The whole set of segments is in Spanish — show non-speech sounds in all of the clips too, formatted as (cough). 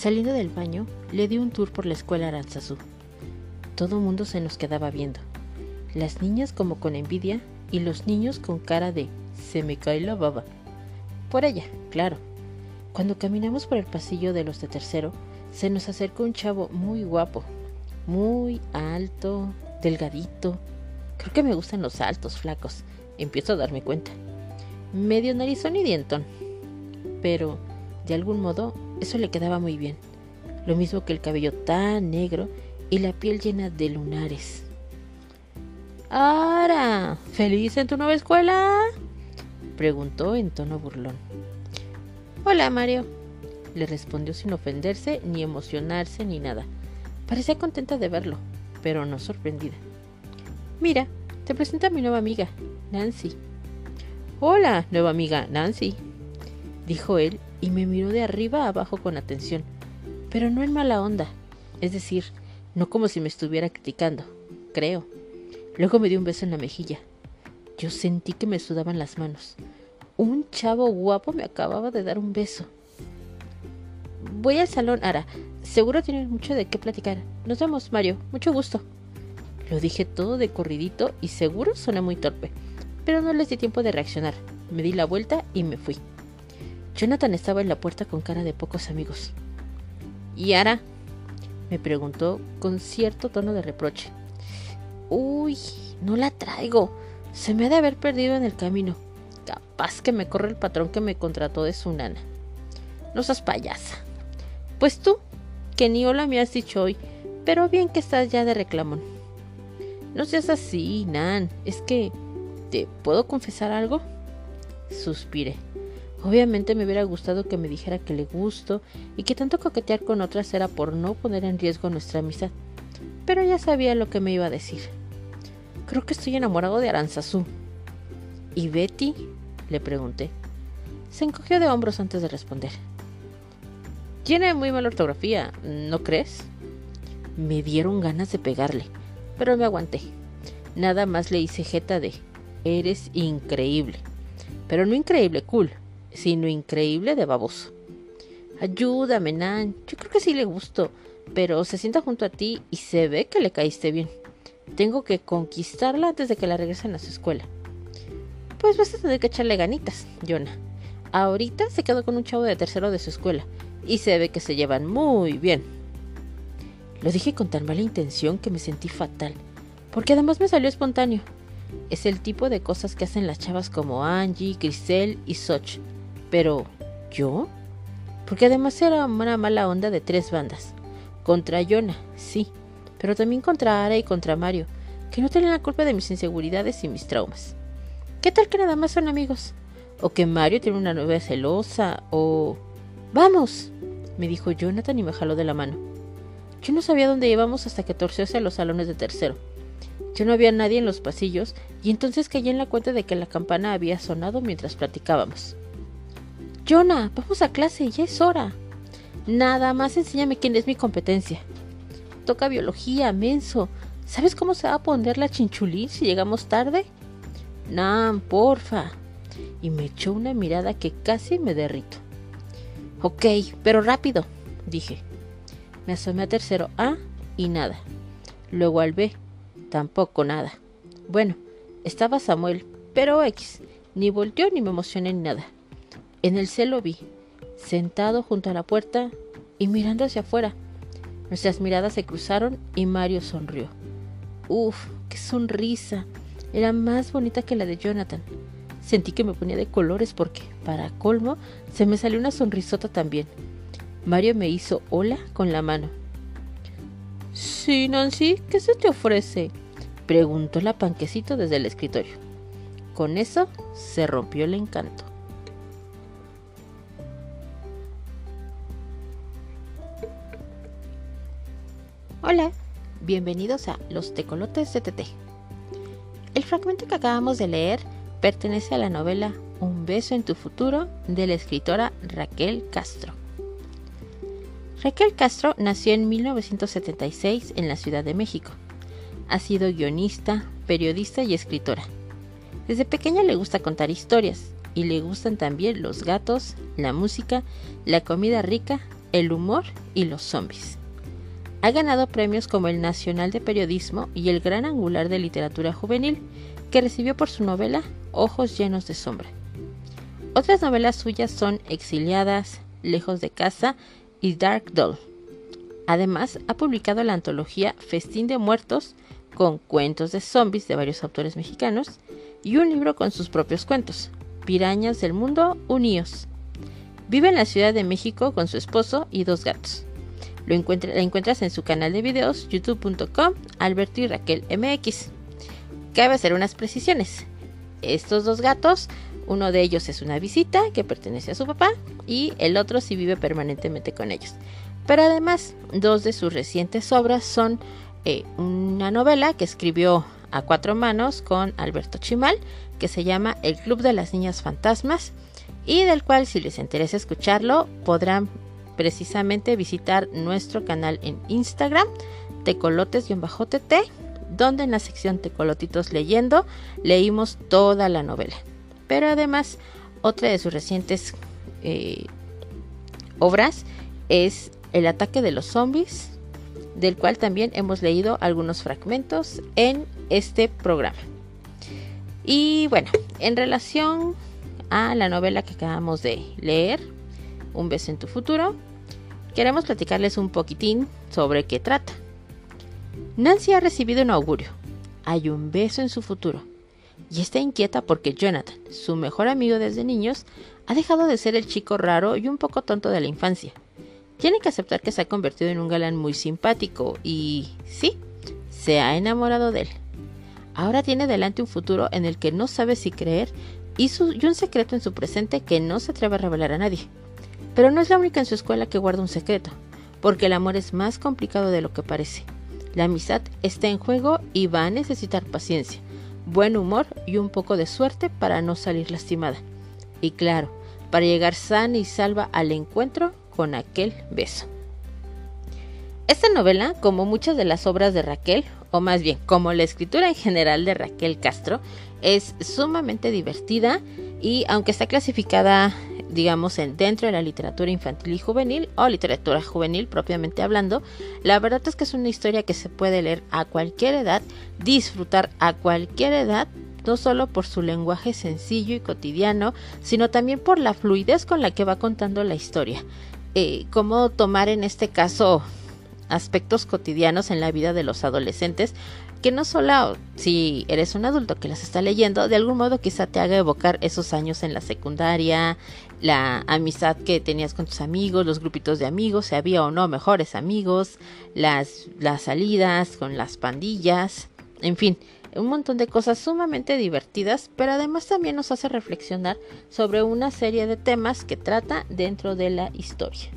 Saliendo del baño, le di un tour por la escuela Aranzazú. Todo mundo se nos quedaba viendo. Las niñas como con envidia y los niños con cara de se me cae la baba. Por ella, claro. Cuando caminamos por el pasillo de los de tercero, se nos acercó un chavo muy guapo, muy alto, delgadito. Creo que me gustan los altos, flacos. Empiezo a darme cuenta. Medio narizón y dientón. Pero, de algún modo, eso le quedaba muy bien. Lo mismo que el cabello tan negro y la piel llena de lunares. ¡Ara! ¿Feliz en tu nueva escuela? preguntó en tono burlón. Hola, Mario, le respondió sin ofenderse, ni emocionarse, ni nada. Parecía contenta de verlo, pero no sorprendida. Mira, te presento a mi nueva amiga, Nancy. Hola, nueva amiga, Nancy, dijo él y me miró de arriba a abajo con atención, pero no en mala onda, es decir, no como si me estuviera criticando, creo. Luego me dio un beso en la mejilla. Yo sentí que me sudaban las manos. Un chavo guapo me acababa de dar un beso. Voy al salón, Ara. Seguro tienes mucho de qué platicar. Nos vemos, Mario. Mucho gusto. Lo dije todo de corridito y seguro soné muy torpe, pero no les di tiempo de reaccionar. Me di la vuelta y me fui. Jonathan estaba en la puerta con cara de pocos amigos. ¿Y Ara? me preguntó con cierto tono de reproche. Uy, no la traigo. Se me ha de haber perdido en el camino. Capaz que me corre el patrón que me contrató de su nana. No seas payasa. Pues tú, que ni hola me has dicho hoy, pero bien que estás ya de reclamón. No seas así, Nan. Es que... ¿Te puedo confesar algo? Suspiré. Obviamente me hubiera gustado que me dijera que le gusto y que tanto coquetear con otras era por no poner en riesgo nuestra amistad. Pero ya sabía lo que me iba a decir. Creo que estoy enamorado de Aranzazú. ¿Y Betty? le pregunté. Se encogió de hombros antes de responder. Tiene muy mala ortografía, ¿no crees? Me dieron ganas de pegarle, pero me aguanté. Nada más le hice jeta de Eres increíble. Pero no increíble cool, sino increíble de baboso. Ayúdame, Nan. Yo creo que sí le gusto, pero se sienta junto a ti y se ve que le caíste bien. Tengo que conquistarla antes de que la regresen a su escuela. Pues vas a tener que echarle ganitas, Jonah. Ahorita se quedó con un chavo de tercero de su escuela y se ve que se llevan muy bien. Lo dije con tan mala intención que me sentí fatal, porque además me salió espontáneo. Es el tipo de cosas que hacen las chavas como Angie, Grisel y Soch. Pero, ¿yo? Porque además era una mala onda de tres bandas. Contra Jonah, sí, pero también contra Ara y contra Mario, que no tienen la culpa de mis inseguridades y mis traumas. ¿Qué tal que nada más son amigos? O que Mario tiene una novia celosa, o... ¡Vamos! me dijo Jonathan y me jaló de la mano. Yo no sabía dónde íbamos hasta que torció hacia los salones de tercero. Ya no había nadie en los pasillos y entonces caí en la cuenta de que la campana había sonado mientras platicábamos. Jonah, vamos a clase, ya es hora. Nada más enséñame quién es mi competencia. Toca biología, menso. ¿Sabes cómo se va a poner la chinchulín si llegamos tarde? Nam, porfa. Y me echó una mirada que casi me derrito. Ok, pero rápido, dije. Me asomé a tercero A y nada. Luego al B, tampoco nada. Bueno, estaba Samuel, pero X. Ni volteó ni me emocioné ni nada. En el celo vi, sentado junto a la puerta y mirando hacia afuera. Nuestras miradas se cruzaron y Mario sonrió. Uf, qué sonrisa. Era más bonita que la de Jonathan. Sentí que me ponía de colores porque, para colmo, se me salió una sonrisota también. Mario me hizo hola con la mano. Sí, Nancy, ¿qué se te ofrece? preguntó la panquecito desde el escritorio. Con eso se rompió el encanto. Hola, bienvenidos a Los Tecolotes de TT. El fragmento que acabamos de leer pertenece a la novela Un beso en tu futuro de la escritora Raquel Castro. Raquel Castro nació en 1976 en la Ciudad de México. Ha sido guionista, periodista y escritora. Desde pequeña le gusta contar historias y le gustan también los gatos, la música, la comida rica el humor y los zombies. Ha ganado premios como el Nacional de Periodismo y el Gran Angular de Literatura Juvenil, que recibió por su novela Ojos llenos de sombra. Otras novelas suyas son Exiliadas, Lejos de casa y Dark Doll. Además, ha publicado la antología Festín de Muertos, con cuentos de zombies de varios autores mexicanos, y un libro con sus propios cuentos, Pirañas del Mundo Unidos. Vive en la Ciudad de México con su esposo y dos gatos. Lo encuentras en su canal de videos youtube.com Alberto y Raquel MX. Cabe hacer unas precisiones. Estos dos gatos, uno de ellos es una visita que pertenece a su papá y el otro sí vive permanentemente con ellos. Pero además, dos de sus recientes obras son eh, una novela que escribió a cuatro manos con Alberto Chimal, que se llama El Club de las Niñas Fantasmas, y del cual si les interesa escucharlo podrán precisamente visitar nuestro canal en Instagram, tecolotes-tt, donde en la sección Tecolotitos leyendo leímos toda la novela. Pero además, otra de sus recientes eh, obras es El ataque de los zombies, del cual también hemos leído algunos fragmentos en este programa. Y bueno, en relación a la novela que acabamos de leer, Un beso en tu futuro, queremos platicarles un poquitín sobre qué trata. Nancy ha recibido un augurio. Hay un beso en su futuro. Y está inquieta porque Jonathan, su mejor amigo desde niños, ha dejado de ser el chico raro y un poco tonto de la infancia tiene que aceptar que se ha convertido en un galán muy simpático y sí, se ha enamorado de él. Ahora tiene delante un futuro en el que no sabe si creer y, un secreto en su presente que no se atreve a revelar a nadie. Pero no es la única en su escuela que guarda un secreto, porque el amor es más complicado de lo que parece. La amistad está en juego y va a necesitar paciencia, buen humor y un poco de suerte para no salir lastimada. Y claro, para llegar sana y salva al encuentro con aquel beso. Esta novela, como muchas de las obras de Raquel, o más bien como la escritura en general de Raquel Castro, es sumamente divertida y aunque está clasificada digamos en dentro de la literatura infantil y juvenil o literatura juvenil propiamente hablando, la verdad es que es una historia que se puede leer a cualquier edad, disfrutar a cualquier edad no solo por su lenguaje sencillo y cotidiano, sino también por la fluidez con la que va contando la historia. Eh, cómo tomar en este caso aspectos cotidianos en la vida de los adolescentes que no solo si eres un adulto que las está leyendo, de algún modo quizá te haga evocar esos años en la secundaria, la amistad que tenías con tus amigos, los grupitos de amigos, si había o no mejores amigos, las, las salidas con las pandillas, en fin, un montón de cosas sumamente divertidas, pero además también nos hace reflexionar sobre una serie de temas que trata dentro de la historia.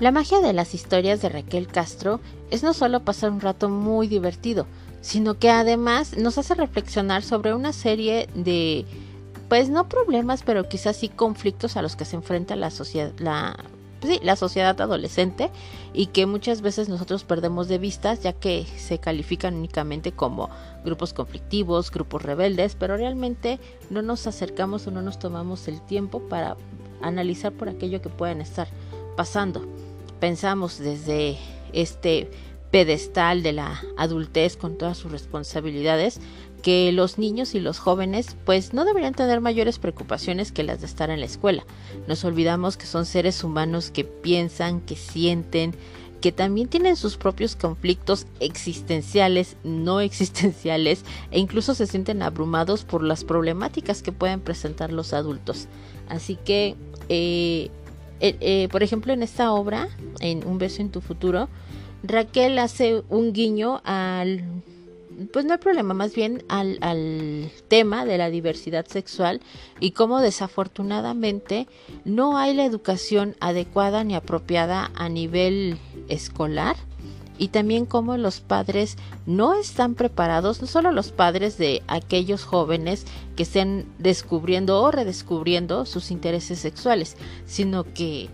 La magia de las historias de Raquel Castro es no solo pasar un rato muy divertido, sino que además nos hace reflexionar sobre una serie de, pues no problemas, pero quizás sí conflictos a los que se enfrenta la sociedad, la sí, la sociedad adolescente y que muchas veces nosotros perdemos de vista ya que se califican únicamente como grupos conflictivos, grupos rebeldes, pero realmente no nos acercamos o no nos tomamos el tiempo para analizar por aquello que pueden estar pasando. Pensamos desde este pedestal de la adultez con todas sus responsabilidades que los niños y los jóvenes pues no deberían tener mayores preocupaciones que las de estar en la escuela. Nos olvidamos que son seres humanos que piensan, que sienten, que también tienen sus propios conflictos existenciales, no (laughs) existenciales e incluso se sienten abrumados por las problemáticas que pueden presentar los adultos. Así que, eh, eh, eh, por ejemplo, en esta obra, en Un beso en tu futuro, Raquel hace un guiño al pues no hay problema, más bien al, al, tema de la diversidad sexual y cómo desafortunadamente no hay la educación adecuada ni apropiada a nivel escolar y también cómo los padres no están preparados, no solo los padres de aquellos jóvenes que estén descubriendo o redescubriendo sus intereses sexuales, sino que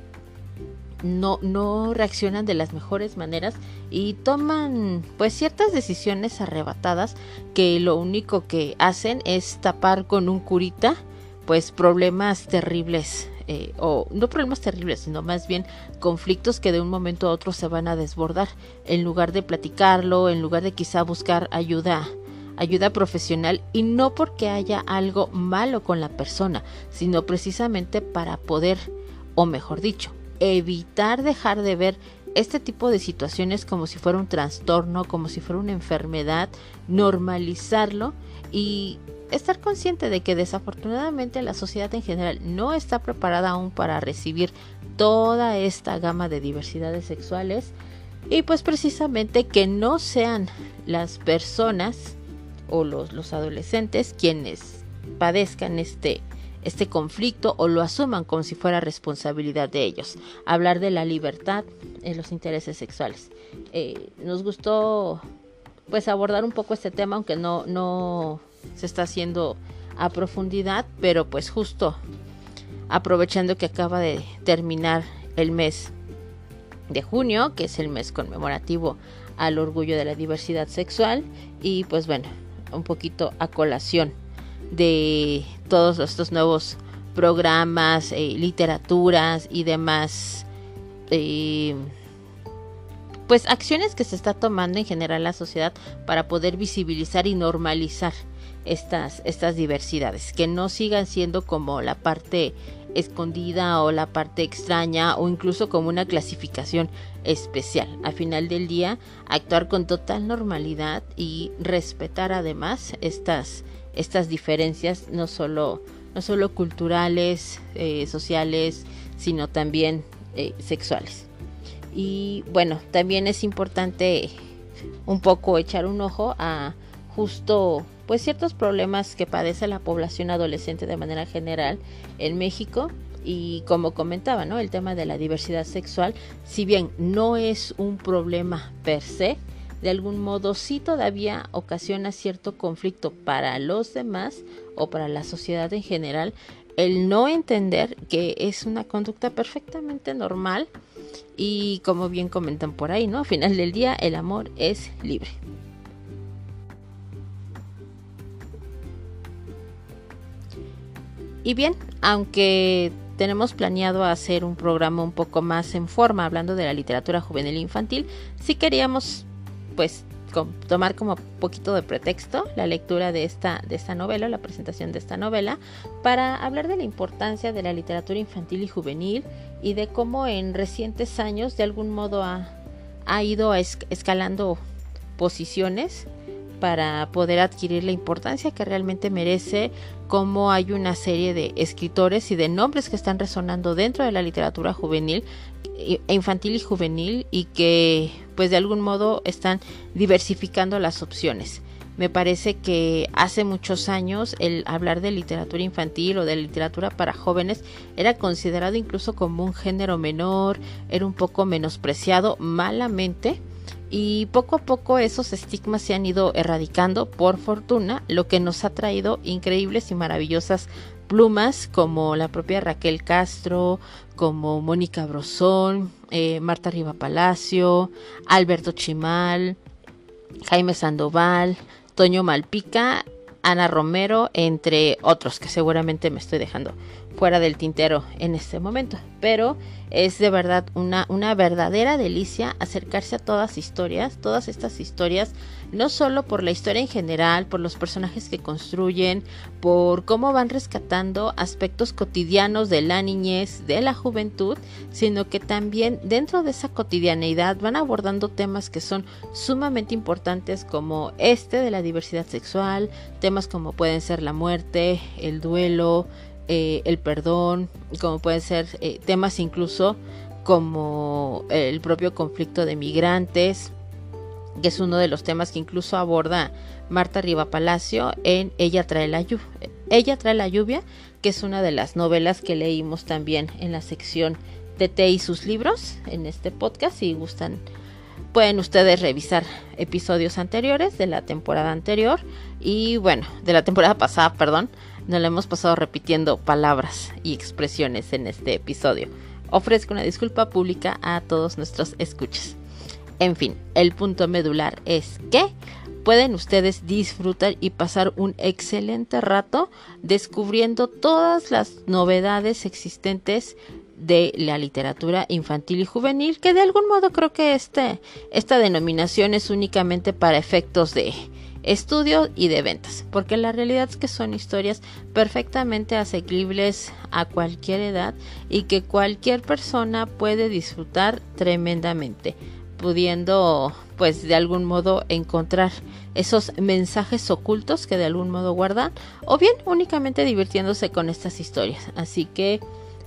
no, no reaccionan de las mejores maneras y toman pues ciertas decisiones arrebatadas que lo único que hacen es tapar con un curita pues problemas terribles eh, o no problemas terribles, sino más bien conflictos que de un momento a otro se van a desbordar. En lugar de platicarlo, en lugar de quizá buscar ayuda, ayuda profesional y no porque haya algo malo con la persona, sino precisamente para poder, o mejor dicho, evitar dejar de ver este tipo de situaciones como si fuera un trastorno, como si fuera una enfermedad, normalizarlo y estar consciente de que desafortunadamente la sociedad en general no está preparada aún para recibir toda esta gama de diversidades sexuales y pues precisamente que no sean las personas o los, los adolescentes quienes padezcan este, este conflicto o lo asuman como si fuera responsabilidad de ellos. Hablar de la libertad en los intereses sexuales. Eh, nos gustó pues abordar un poco este tema, aunque no, no se está haciendo a profundidad, pero pues justo aprovechando que acaba de terminar el mes de junio, que es el mes conmemorativo al orgullo de la diversidad sexual, y pues bueno, un poquito a colación de todos estos nuevos programas, eh, literaturas y demás, eh, pues acciones que se está tomando en general la sociedad para poder visibilizar y normalizar estas, estas diversidades, que no sigan siendo como la parte escondida o la parte extraña o incluso como una clasificación especial. Al final del día, actuar con total normalidad y respetar además estas, estas diferencias, no solo, no solo culturales, eh, sociales, sino también eh, sexuales. Y bueno, también es importante un poco echar un ojo a justo pues ciertos problemas que padece la población adolescente de manera general en México y como comentaba, ¿no? El tema de la diversidad sexual, si bien no es un problema per se, de algún modo sí todavía ocasiona cierto conflicto para los demás o para la sociedad en general el no entender que es una conducta perfectamente normal y como bien comentan por ahí, ¿no? Al final del día el amor es libre. Y bien, aunque tenemos planeado hacer un programa un poco más en forma hablando de la literatura juvenil e infantil, sí queríamos pues tomar como poquito de pretexto la lectura de esta, de esta novela, la presentación de esta novela, para hablar de la importancia de la literatura infantil y juvenil y de cómo en recientes años de algún modo ha, ha ido escalando posiciones para poder adquirir la importancia que realmente merece, como hay una serie de escritores y de nombres que están resonando dentro de la literatura juvenil, infantil y juvenil, y que pues de algún modo están diversificando las opciones. Me parece que hace muchos años el hablar de literatura infantil o de literatura para jóvenes era considerado incluso como un género menor, era un poco menospreciado malamente y poco a poco esos estigmas se han ido erradicando, por fortuna, lo que nos ha traído increíbles y maravillosas plumas como la propia Raquel Castro, como Mónica Brosón, eh, Marta Riva Palacio, Alberto Chimal, Jaime Sandoval, Toño Malpica, Ana Romero, entre otros que seguramente me estoy dejando fuera del tintero en este momento. Pero es de verdad una, una verdadera delicia acercarse a todas historias, todas estas historias, no solo por la historia en general, por los personajes que construyen, por cómo van rescatando aspectos cotidianos de la niñez, de la juventud, sino que también dentro de esa cotidianeidad van abordando temas que son sumamente importantes como este de la diversidad sexual, temas como pueden ser la muerte, el duelo, eh, el perdón, como pueden ser eh, temas incluso como el propio conflicto de migrantes, que es uno de los temas que incluso aborda Marta Riva Palacio en Ella trae la lluvia. Ella trae la lluvia, que es una de las novelas que leímos también en la sección de T y sus libros en este podcast. Si gustan, pueden ustedes revisar episodios anteriores de la temporada anterior y bueno, de la temporada pasada, perdón, no le hemos pasado repitiendo palabras y expresiones en este episodio. ofrezco una disculpa pública a todos nuestros escuchas. En fin, el punto medular es que pueden ustedes disfrutar y pasar un excelente rato descubriendo todas las novedades existentes de la literatura infantil y juvenil, que de algún modo creo que este, esta denominación es únicamente para efectos de estudio y de ventas, porque la realidad es que son historias perfectamente asequibles a cualquier edad y que cualquier persona puede disfrutar tremendamente, pudiendo pues de algún modo encontrar esos mensajes ocultos que de algún modo guardan o bien únicamente divirtiéndose con estas historias. Así que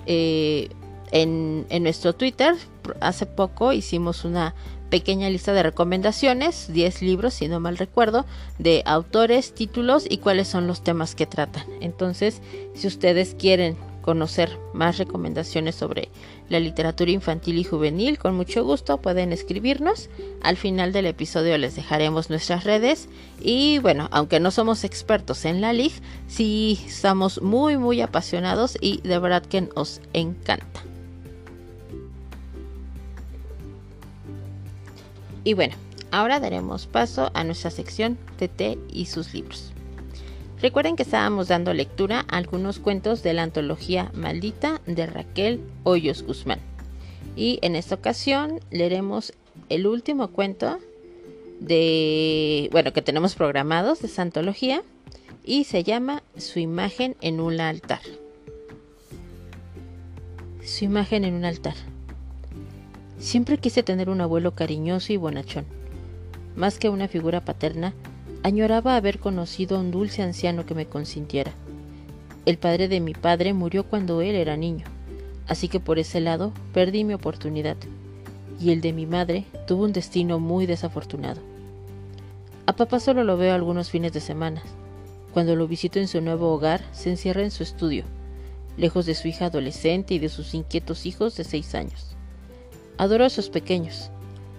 eh, en, en, nuestro Twitter hace poco hicimos una pequeña lista de recomendaciones, 10 libros si no mal recuerdo, de autores, títulos y cuáles son los temas que tratan. Entonces, si ustedes quieren conocer más recomendaciones sobre la literatura infantil y juvenil, con mucho gusto pueden escribirnos. Al final del episodio les dejaremos nuestras redes y bueno, aunque no somos expertos en la LIG, sí estamos muy muy apasionados y de verdad que nos encanta. Y bueno, ahora daremos paso a nuestra sección TT y sus libros. Recuerden que estábamos dando lectura a algunos cuentos de la antología Maldita de Raquel Hoyos Guzmán. Y en esta ocasión leeremos el último cuento de, bueno, que tenemos programados de esa antología y se llama Su imagen en un altar. Su imagen en un altar. Siempre quise tener un abuelo cariñoso y bonachón. Más que una figura paterna, Añoraba haber conocido a un dulce anciano que me consintiera. El padre de mi padre murió cuando él era niño, así que por ese lado perdí mi oportunidad, y el de mi madre tuvo un destino muy desafortunado. A papá solo lo veo algunos fines de semana. Cuando lo visito en su nuevo hogar, se encierra en su estudio, lejos de su hija adolescente y de sus inquietos hijos de seis años. Adoro a sus pequeños,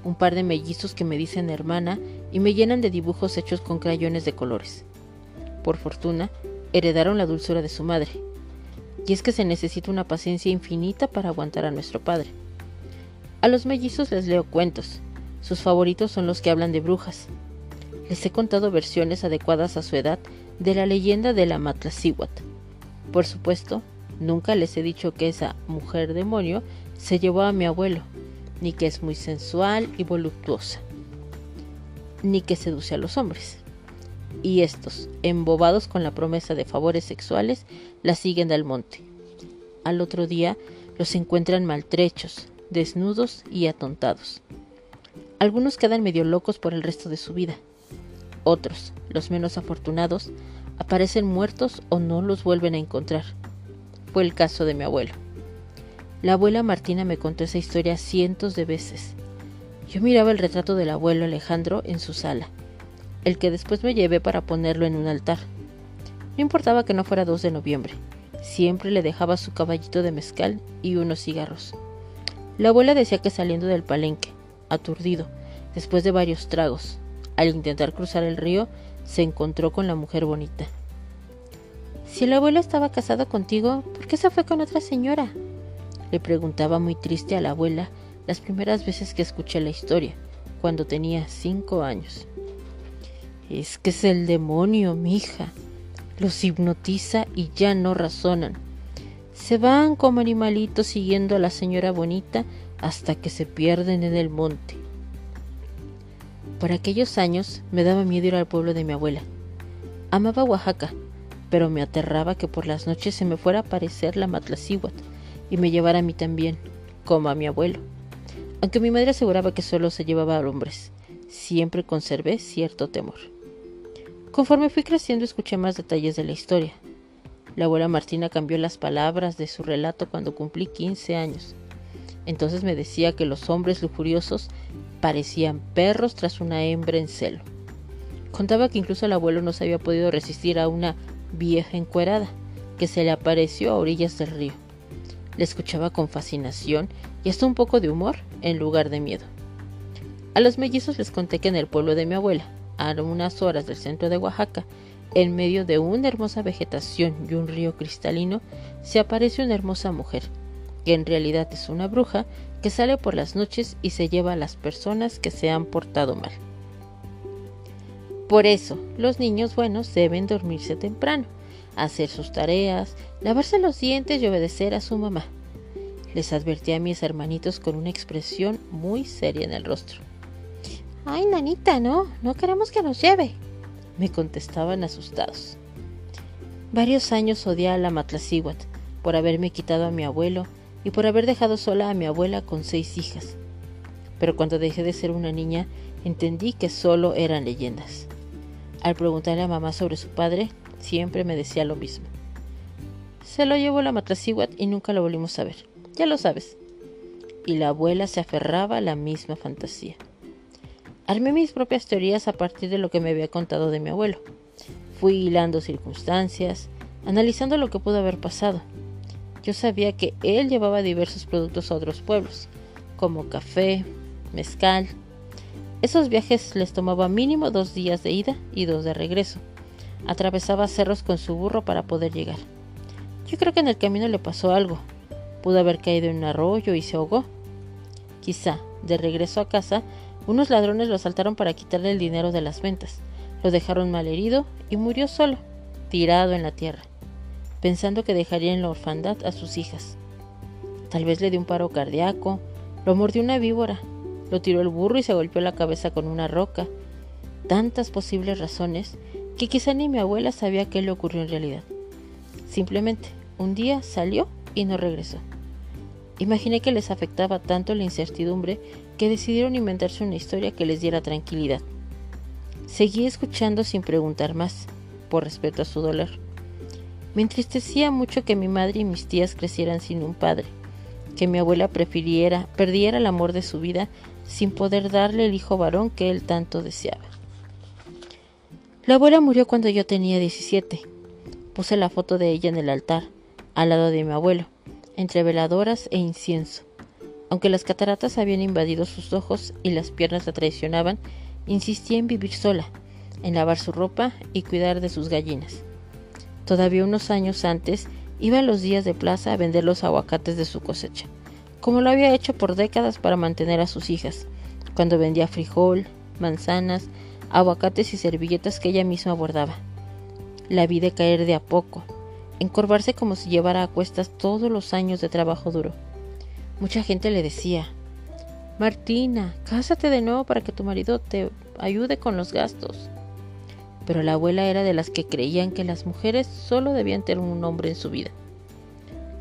un par de mellizos que me dicen hermana y me llenan de dibujos hechos con crayones de colores. Por fortuna, heredaron la dulzura de su madre. Y es que se necesita una paciencia infinita para aguantar a nuestro padre. A los mellizos les leo cuentos. Sus favoritos son los que hablan de brujas. Les he contado versiones adecuadas a su edad de la leyenda de la Matlacihuat. Por supuesto, nunca les he dicho que esa mujer demonio se llevó a mi abuelo, ni que es muy sensual y voluptuosa ni que seduce a los hombres. Y estos, embobados con la promesa de favores sexuales, la siguen del monte. Al otro día los encuentran maltrechos, desnudos y atontados. Algunos quedan medio locos por el resto de su vida. Otros, los menos afortunados, aparecen muertos o no los vuelven a encontrar. Fue el caso de mi abuelo. La abuela Martina me contó esa historia cientos de veces yo miraba el retrato del abuelo Alejandro en su sala, el que después me llevé para ponerlo en un altar. No importaba que no fuera 2 de noviembre, siempre le dejaba su caballito de mezcal y unos cigarros. La abuela decía que saliendo del palenque, aturdido, después de varios tragos, al intentar cruzar el río, se encontró con la mujer bonita. Si el abuelo estaba casado contigo, ¿por qué se fue con otra señora? Le preguntaba muy triste a la abuela las primeras veces que escuché la historia, cuando tenía cinco años. Es que es el demonio, mija. Los hipnotiza y ya no razonan. Se van como animalitos siguiendo a la señora bonita hasta que se pierden en el monte. Por aquellos años me daba miedo ir al pueblo de mi abuela. Amaba Oaxaca, pero me aterraba que por las noches se me fuera a aparecer la Matlacíhuat y me llevara a mí también, como a mi abuelo. Aunque mi madre aseguraba que solo se llevaba a hombres, siempre conservé cierto temor. Conforme fui creciendo escuché más detalles de la historia. La abuela Martina cambió las palabras de su relato cuando cumplí 15 años. Entonces me decía que los hombres lujuriosos parecían perros tras una hembra en celo. Contaba que incluso el abuelo no se había podido resistir a una vieja encuerada que se le apareció a orillas del río. Le escuchaba con fascinación y hasta un poco de humor en lugar de miedo. A los mellizos les conté que en el pueblo de mi abuela, a unas horas del centro de Oaxaca, en medio de una hermosa vegetación y un río cristalino, se apareció una hermosa mujer, que en realidad es una bruja que sale por las noches y se lleva a las personas que se han portado mal. Por eso, los niños buenos deben dormirse temprano, hacer sus tareas, lavarse los dientes y obedecer a su mamá. Les advertí a mis hermanitos con una expresión muy seria en el rostro. Ay, nanita, no, no queremos que nos lleve, me contestaban asustados. Varios años odié a la Matlacíhuatl por haberme quitado a mi abuelo y por haber dejado sola a mi abuela con seis hijas. Pero cuando dejé de ser una niña, entendí que solo eran leyendas. Al preguntarle a mamá sobre su padre, siempre me decía lo mismo. Se lo llevó la Matlacíhuatl y nunca lo volvimos a ver. Ya lo sabes. Y la abuela se aferraba a la misma fantasía. Armé mis propias teorías a partir de lo que me había contado de mi abuelo. Fui hilando circunstancias, analizando lo que pudo haber pasado. Yo sabía que él llevaba diversos productos a otros pueblos, como café, mezcal, esos viajes les tomaba mínimo dos días de ida y dos de regreso. Atravesaba cerros con su burro para poder llegar. Yo creo que en el camino le pasó algo. Pudo haber caído en un arroyo y se ahogó. Quizá, de regreso a casa, unos ladrones lo asaltaron para quitarle el dinero de las ventas. Lo dejaron mal herido y murió solo, tirado en la tierra, pensando que dejaría en la orfandad a sus hijas. Tal vez le dio un paro cardíaco, lo mordió una víbora lo tiró el burro y se golpeó la cabeza con una roca. Tantas posibles razones que quizá ni mi abuela sabía qué le ocurrió en realidad. Simplemente, un día salió y no regresó. Imaginé que les afectaba tanto la incertidumbre que decidieron inventarse una historia que les diera tranquilidad. Seguí escuchando sin preguntar más, por respeto a su dolor. Me entristecía mucho que mi madre y mis tías crecieran sin un padre, que mi abuela prefiriera, perdiera el amor de su vida sin poder darle el hijo varón que él tanto deseaba. La abuela murió cuando yo tenía 17. Puse la foto de ella en el altar, al lado de mi abuelo, entre veladoras e incienso. Aunque las cataratas habían invadido sus ojos y las piernas la traicionaban, insistía en vivir sola, en lavar su ropa y cuidar de sus gallinas. Todavía unos años antes iba a los días de plaza a vender los aguacates de su cosecha como lo había hecho por décadas para mantener a sus hijas, cuando vendía frijol, manzanas, aguacates y servilletas que ella misma bordaba. La vi decaer de a poco, encorvarse como si llevara a cuestas todos los años de trabajo duro. Mucha gente le decía, Martina, cásate de nuevo para que tu marido te ayude con los gastos. Pero la abuela era de las que creían que las mujeres solo debían tener un hombre en su vida.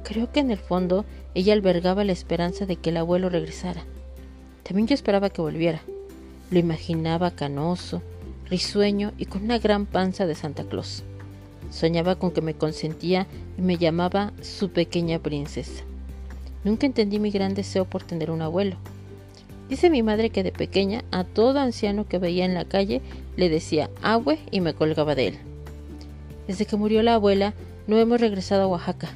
Creo que en el fondo ella albergaba la esperanza de que el abuelo regresara. También yo esperaba que volviera. Lo imaginaba canoso, risueño y con una gran panza de Santa Claus. Soñaba con que me consentía y me llamaba su pequeña princesa. Nunca entendí mi gran deseo por tener un abuelo. Dice mi madre que de pequeña a todo anciano que veía en la calle le decía abue y me colgaba de él. Desde que murió la abuela no hemos regresado a Oaxaca.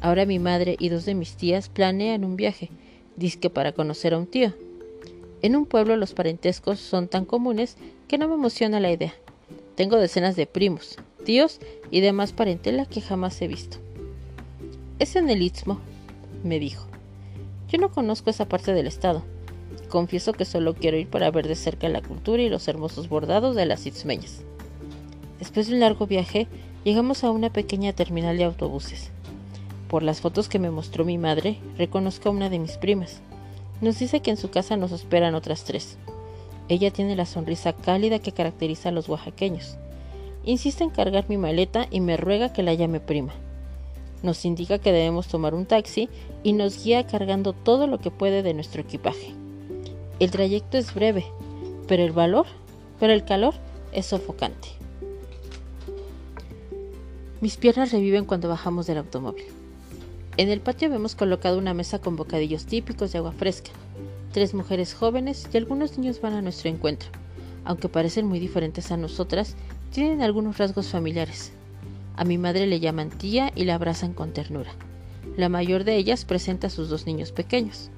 Ahora mi madre y dos de mis tías planean un viaje, disque para conocer a un tío. En un pueblo los parentescos son tan comunes que no me emociona la idea. Tengo decenas de primos, tíos y demás parentela que jamás he visto. Es en el Istmo, me dijo. Yo no conozco esa parte del estado. Confieso que solo quiero ir para ver de cerca la cultura y los hermosos bordados de las itzmeñas. Después de un largo viaje, llegamos a una pequeña terminal de autobuses. Por las fotos que me mostró mi madre, reconozco a una de mis primas. Nos dice que en su casa nos esperan otras tres. Ella tiene la sonrisa cálida que caracteriza a los oaxaqueños. Insiste en cargar mi maleta y me ruega que la llame prima. Nos indica que debemos tomar un taxi y nos guía cargando todo lo que puede de nuestro equipaje. El trayecto es breve, pero el valor, pero el calor es sofocante. Mis piernas reviven cuando bajamos del automóvil. En el patio vemos colocado una mesa con bocadillos típicos de agua fresca. Tres mujeres jóvenes y algunos niños van a nuestro encuentro. Aunque parecen muy diferentes a nosotras, tienen algunos rasgos familiares. A mi madre le llaman tía y la abrazan con ternura. La mayor de ellas presenta a sus dos niños pequeños.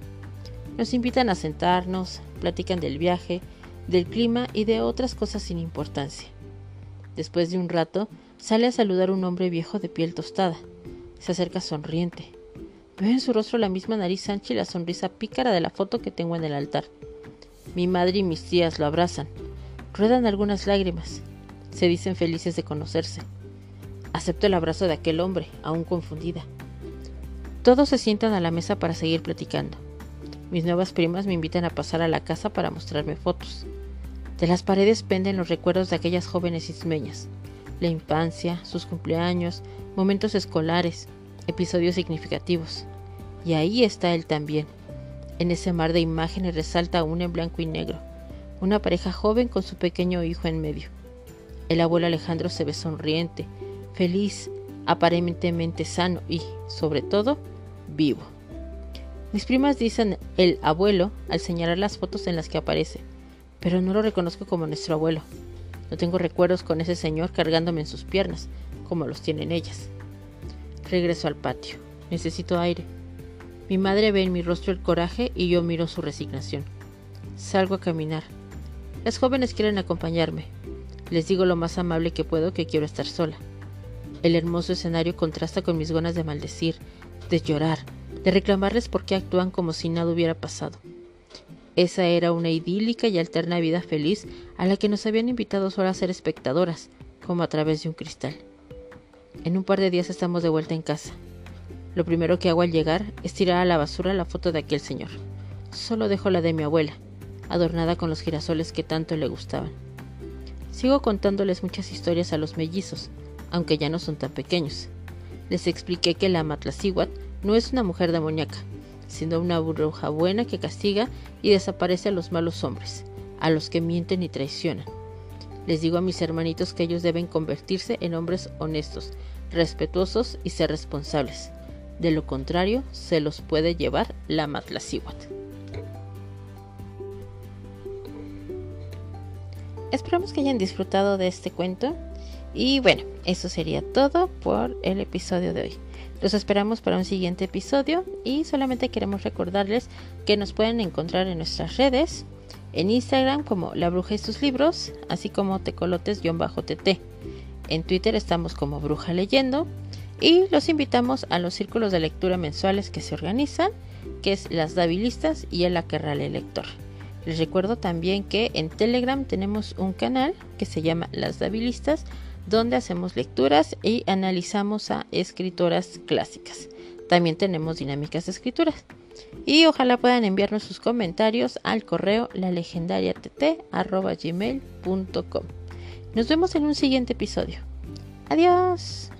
Nos invitan a sentarnos, platican del viaje, del clima y de otras cosas sin importancia. Después de un rato, sale a saludar un hombre viejo de piel tostada. Se acerca sonriente. Veo en su rostro la misma nariz ancha y la sonrisa pícara de la foto que tengo en el altar. Mi madre y mis tías lo abrazan. Ruedan algunas lágrimas. Se dicen felices de conocerse. Acepto el abrazo de aquel hombre, aún confundida. Todos se sientan a la mesa para seguir platicando. Mis nuevas primas me invitan a pasar a la casa para mostrarme fotos. De las paredes penden los recuerdos de aquellas jóvenes ismeñas. La infancia, sus cumpleaños, momentos escolares, episodios significativos. Y ahí está él también. En ese mar de imágenes resalta una en blanco y negro, una pareja joven con su pequeño hijo en medio. El abuelo Alejandro se ve sonriente, feliz, aparentemente sano y, sobre todo, vivo. Mis primas dicen el abuelo al señalar las fotos en las que aparece, pero no lo reconozco como nuestro abuelo. No tengo recuerdos con ese señor cargándome en sus piernas, como los tienen ellas. Regreso al patio. Necesito aire. Mi madre ve en mi rostro el coraje y yo miro su resignación. Salgo a caminar. Las jóvenes quieren acompañarme. Les digo lo más amable que puedo que quiero estar sola. El hermoso escenario contrasta con mis ganas de maldecir, de llorar, de reclamarles por qué actúan como si nada hubiera pasado. Esa era una idílica y alterna vida feliz a la que nos habían invitado solo a ser espectadoras, como a través de un cristal. En un par de días estamos de vuelta en casa. Lo primero que hago al llegar es tirar a la basura la foto de aquel señor. Solo dejo la de mi abuela, adornada con los girasoles que tanto le gustaban. Sigo contándoles muchas historias a los mellizos, aunque ya no son tan pequeños. Les expliqué que la Matlacíhuatl no es una mujer demoníaca, sino una bruja buena que castiga y desaparece a los malos hombres, a los que mienten y traicionan. Les digo a mis hermanitos que ellos deben convertirse en hombres honestos, respetuosos y ser responsables. De lo contrario, se los puede llevar la Matlacíhuatl. Esperamos que hayan disfrutado de este cuento. Y bueno, eso sería todo por el episodio de hoy. Los esperamos para un siguiente episodio y solamente queremos recordarles que nos pueden encontrar en nuestras redes, en Instagram como La Bruja y sus libros, así como tecolotes-tt. En Twitter estamos como Bruja Leyendo y los invitamos a los círculos de lectura mensuales que se organizan, que es Las Davilistas y el Aquerrale Lector. Les recuerdo también que en Telegram tenemos un canal que se llama Las Davilistas, donde hacemos lecturas y analizamos a escritoras clásicas. También tenemos dinámicas de escrituras. Y ojalá puedan enviarnos sus comentarios al correo lalegendariatt.gmail.com Nos vemos en un siguiente episodio. Adiós.